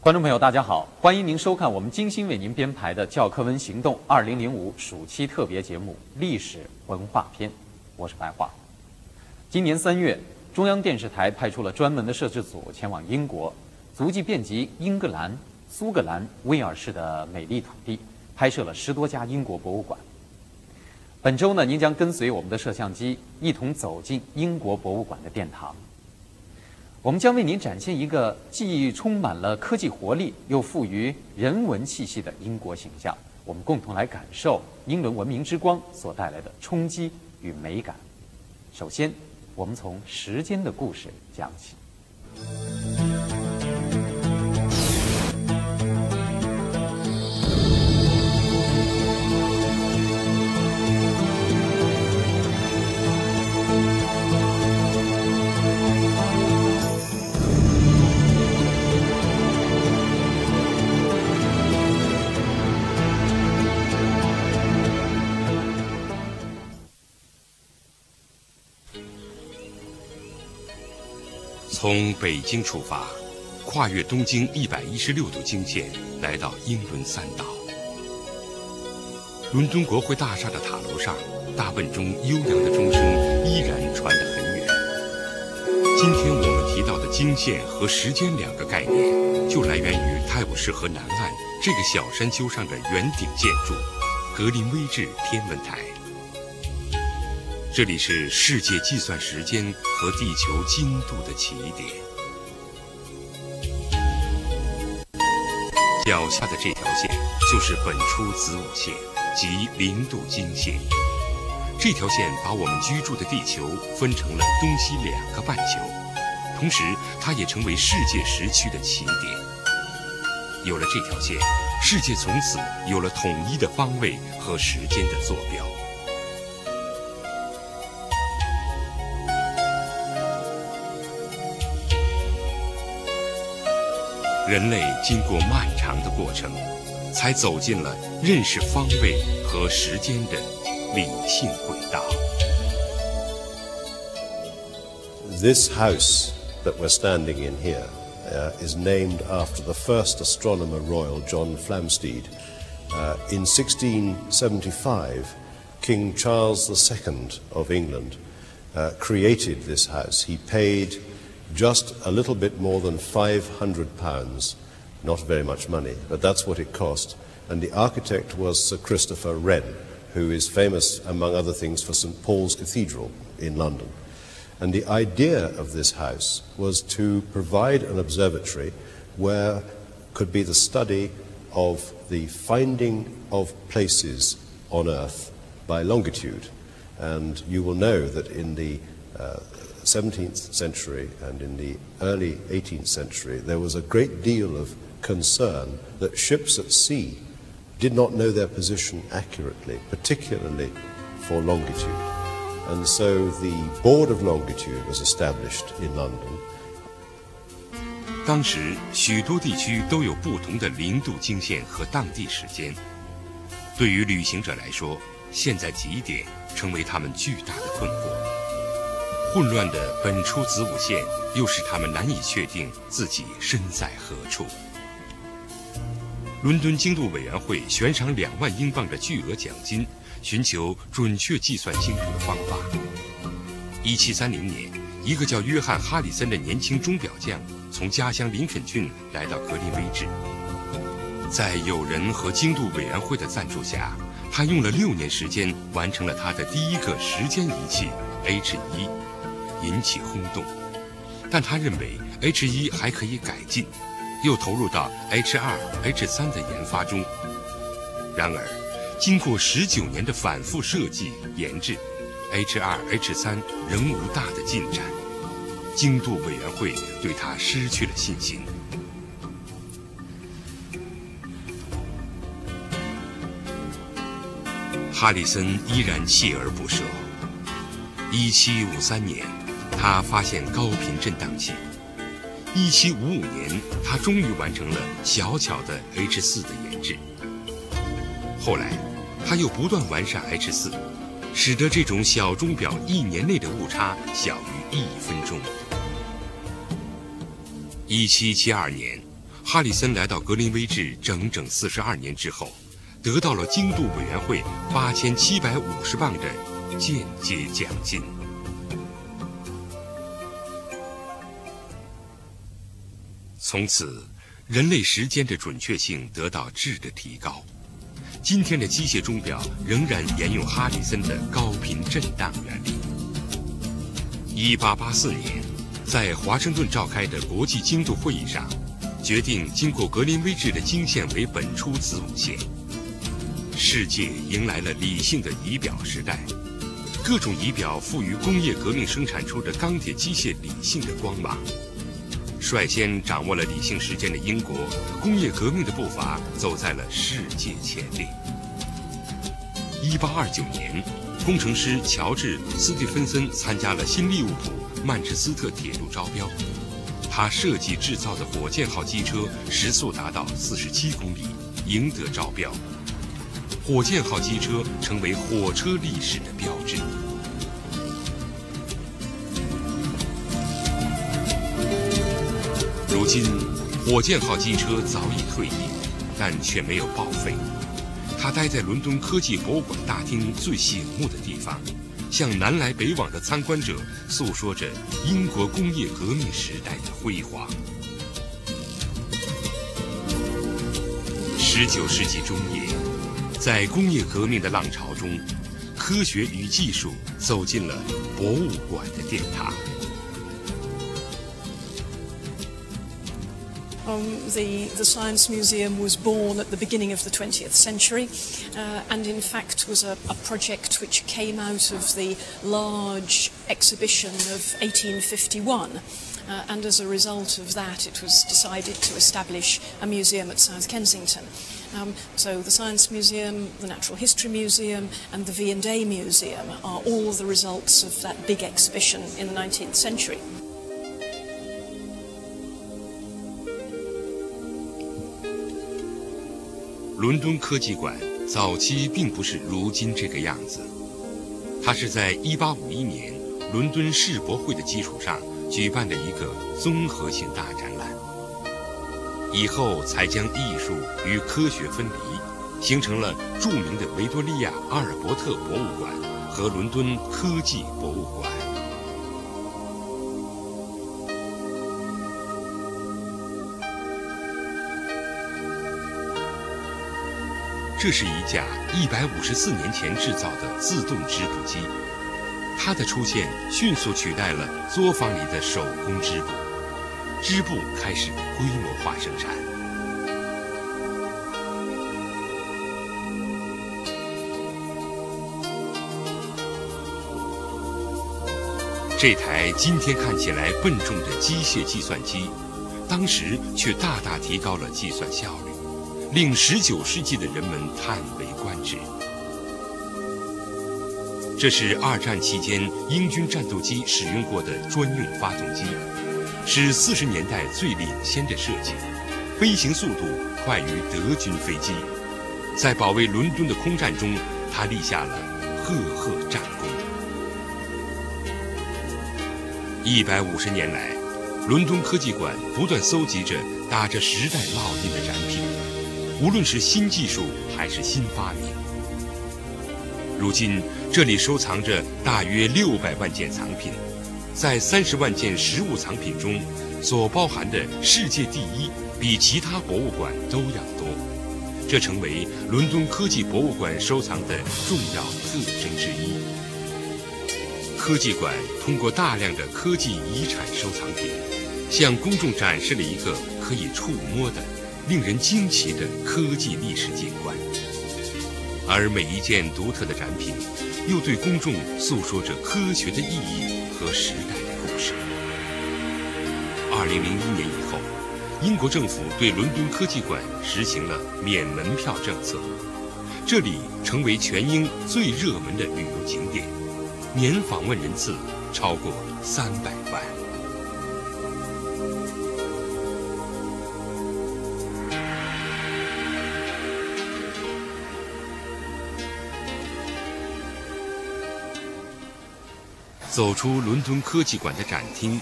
观众朋友，大家好，欢迎您收看我们精心为您编排的《教科文行动》二零零五暑期特别节目《历史文化篇》，我是白桦。今年三月，中央电视台派出了专门的摄制组前往英国，足迹遍及英格兰、苏格兰、威尔士的美丽土地，拍摄了十多家英国博物馆。本周呢，您将跟随我们的摄像机一同走进英国博物馆的殿堂。我们将为您展现一个既充满了科技活力，又富于人文气息的英国形象。我们共同来感受英伦文明之光所带来的冲击与美感。首先，我们从时间的故事讲起。从北京出发，跨越东经一百一十六度经线，来到英伦三岛。伦敦国会大厦的塔楼上，大笨钟悠扬的钟声依然传得很远。今天我们提到的经线和时间两个概念，就来源于泰晤士河南岸这个小山丘上的圆顶建筑——格林威治天文台。这里是世界计算时间和地球经度的起点。脚下的这条线就是本初子午线，即零度经线。这条线把我们居住的地球分成了东西两个半球，同时它也成为世界时区的起点。有了这条线，世界从此有了统一的方位和时间的坐标。人类经过漫长的过程，才走进了认识方位和时间的理性轨道。 This house that we're standing in here uh, is named after the first astronomer royal, John Flamsteed. Uh, in 1675, King Charles II of England uh, created this house. He paid just a little bit more than 500 pounds, not very much money, but that's what it cost. And the architect was Sir Christopher Wren, who is famous, among other things, for St Paul's Cathedral in London. And the idea of this house was to provide an observatory where could be the study of the finding of places on Earth by longitude. And you will know that in the uh, 17th century and in the early 18th century, there was a great deal of concern that ships at sea did not know their position accurately, particularly for longitude. And so the Board of Longitude was established in London. 当时许多地区都有不同的零度经线和当地时间，对于旅行者来说，现在几点成为他们巨大的困惑。 混乱的本初子午线又使他们难以确定自己身在何处。伦敦经度委员会悬赏两万英镑的巨额奖金，寻求准确计算经度的方法。一七三零年，一个叫约翰·哈里森的年轻钟表匠从家乡林肯郡来到格林威治，在友人和经度委员会的赞助下，他用了六年时间完成了他的第一个时间仪器 H 一，引起轰动。但他认为 H 一还可以改进，又投入到 H 二、H 三的研发中。然而，经过十九年的反复设计研制，H 二、H 三仍无大的进展。经度委员会对他失去了信心。哈里森依然锲而不舍。一七五三年，他发现高频振荡器。一七五五年，他终于完成了小巧的 H 四的研制。后来，他又不断完善 H 四，使得这种小钟表一年内的误差小于一分钟。一七七二年，哈里森来到格林威治整整四十二年之后，得到了经度委员会八千七百五十磅的间接奖金。从此，人类时间的准确性得到质的提高。今天的机械钟表仍然沿用哈里森的高频震荡原理。一八八四年，在华盛顿召开的国际精度会议上，决定经过格林威治的经线为本初子午线。世界迎来了理性的仪表时代，各种仪表赋予工业革命生产出的钢铁机械理性的光芒。率先掌握了理性时间的英国，工业革命的步伐走在了世界前列。一八二九年，工程师乔治·斯蒂芬森参加了新利物浦曼彻斯特铁路招标，他设计制造的火箭号机车时速达到四十七公里，赢得招标。火箭号机车成为火车历史的标志。如今，火箭号机车早已退役，但却没有报废。它待在伦敦科技博物馆大厅最醒目的地方，向南来北往的参观者诉说着英国工业革命时代的辉煌。十九世纪中叶，在工业革命的浪潮中，科学与技术走进了博物馆的殿堂。Um, the, the Science Museum was born at the beginning of the 20th century uh, and in fact was a, a, project which came out of the large exhibition of 1851. Uh, and as a result of that, it was decided to establish a museum at South Kensington. Um, so the Science Museum, the Natural History Museum, and the V&A Museum are all the results of that big exhibition in the 19th century. 伦敦科技馆早期并不是如今这个样子，它是在1851年伦敦世博会的基础上举办的一个综合性大展览，以后才将艺术与科学分离，形成了著名的维多利亚阿尔伯特博物馆和伦敦科技博物馆。这是一架一百五十四年前制造的自动织布机，它的出现迅速取代了作坊里的手工织布，织布开始规模化生产。这台今天看起来笨重的机械计算机，当时却大大提高了计算效率。令19世纪的人们叹为观止。这是二战期间英军战斗机使用过的专用发动机，是40年代最领先的设计，飞行速度快于德军飞机。在保卫伦敦的空战中，他立下了赫赫战功。一百五十年来，伦敦科技馆不断搜集着打着时代烙印的展品。无论是新技术还是新发明，如今这里收藏着大约六百万件藏品，在三十万件实物藏品中，所包含的世界第一比其他博物馆都要多，这成为伦敦科技博物馆收藏的重要特征之一。科技馆通过大量的科技遗产收藏品，向公众展示了一个可以触摸的。令人惊奇的科技历史景观，而每一件独特的展品，又对公众诉说着科学的意义和时代的故事。二零零一年以后，英国政府对伦敦科技馆实行了免门票政策，这里成为全英最热门的旅游景点，年访问人次超过三百万。走出伦敦科技馆的展厅，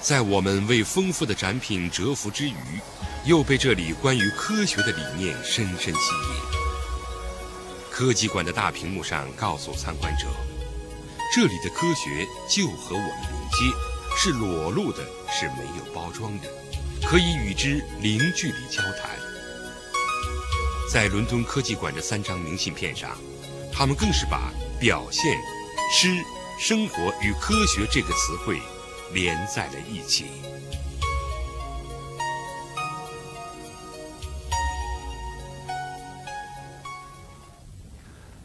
在我们为丰富的展品折服之余，又被这里关于科学的理念深深吸引。科技馆的大屏幕上告诉参观者，这里的科学就和我们连接，是裸露的，是没有包装的，可以与之零距离交谈。在伦敦科技馆的三张明信片上，他们更是把表现、诗、生活与科学这个词汇连在了一起。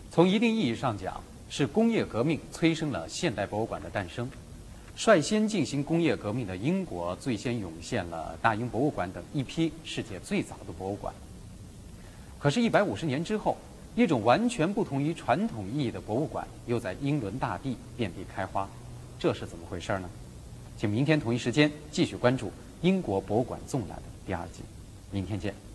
从一定意义上讲，是工业革命催生了现代博物馆的诞生。率先进行工业革命的英国，最先涌现了大英博物馆等一批世界最早的博物馆。可是，一百五十年之后，一种完全不同于传统意义的博物馆又在英伦大地遍地开花，这是怎么回事呢？请明天同一时间继续关注《英国博物馆纵览》的第二集。明天见。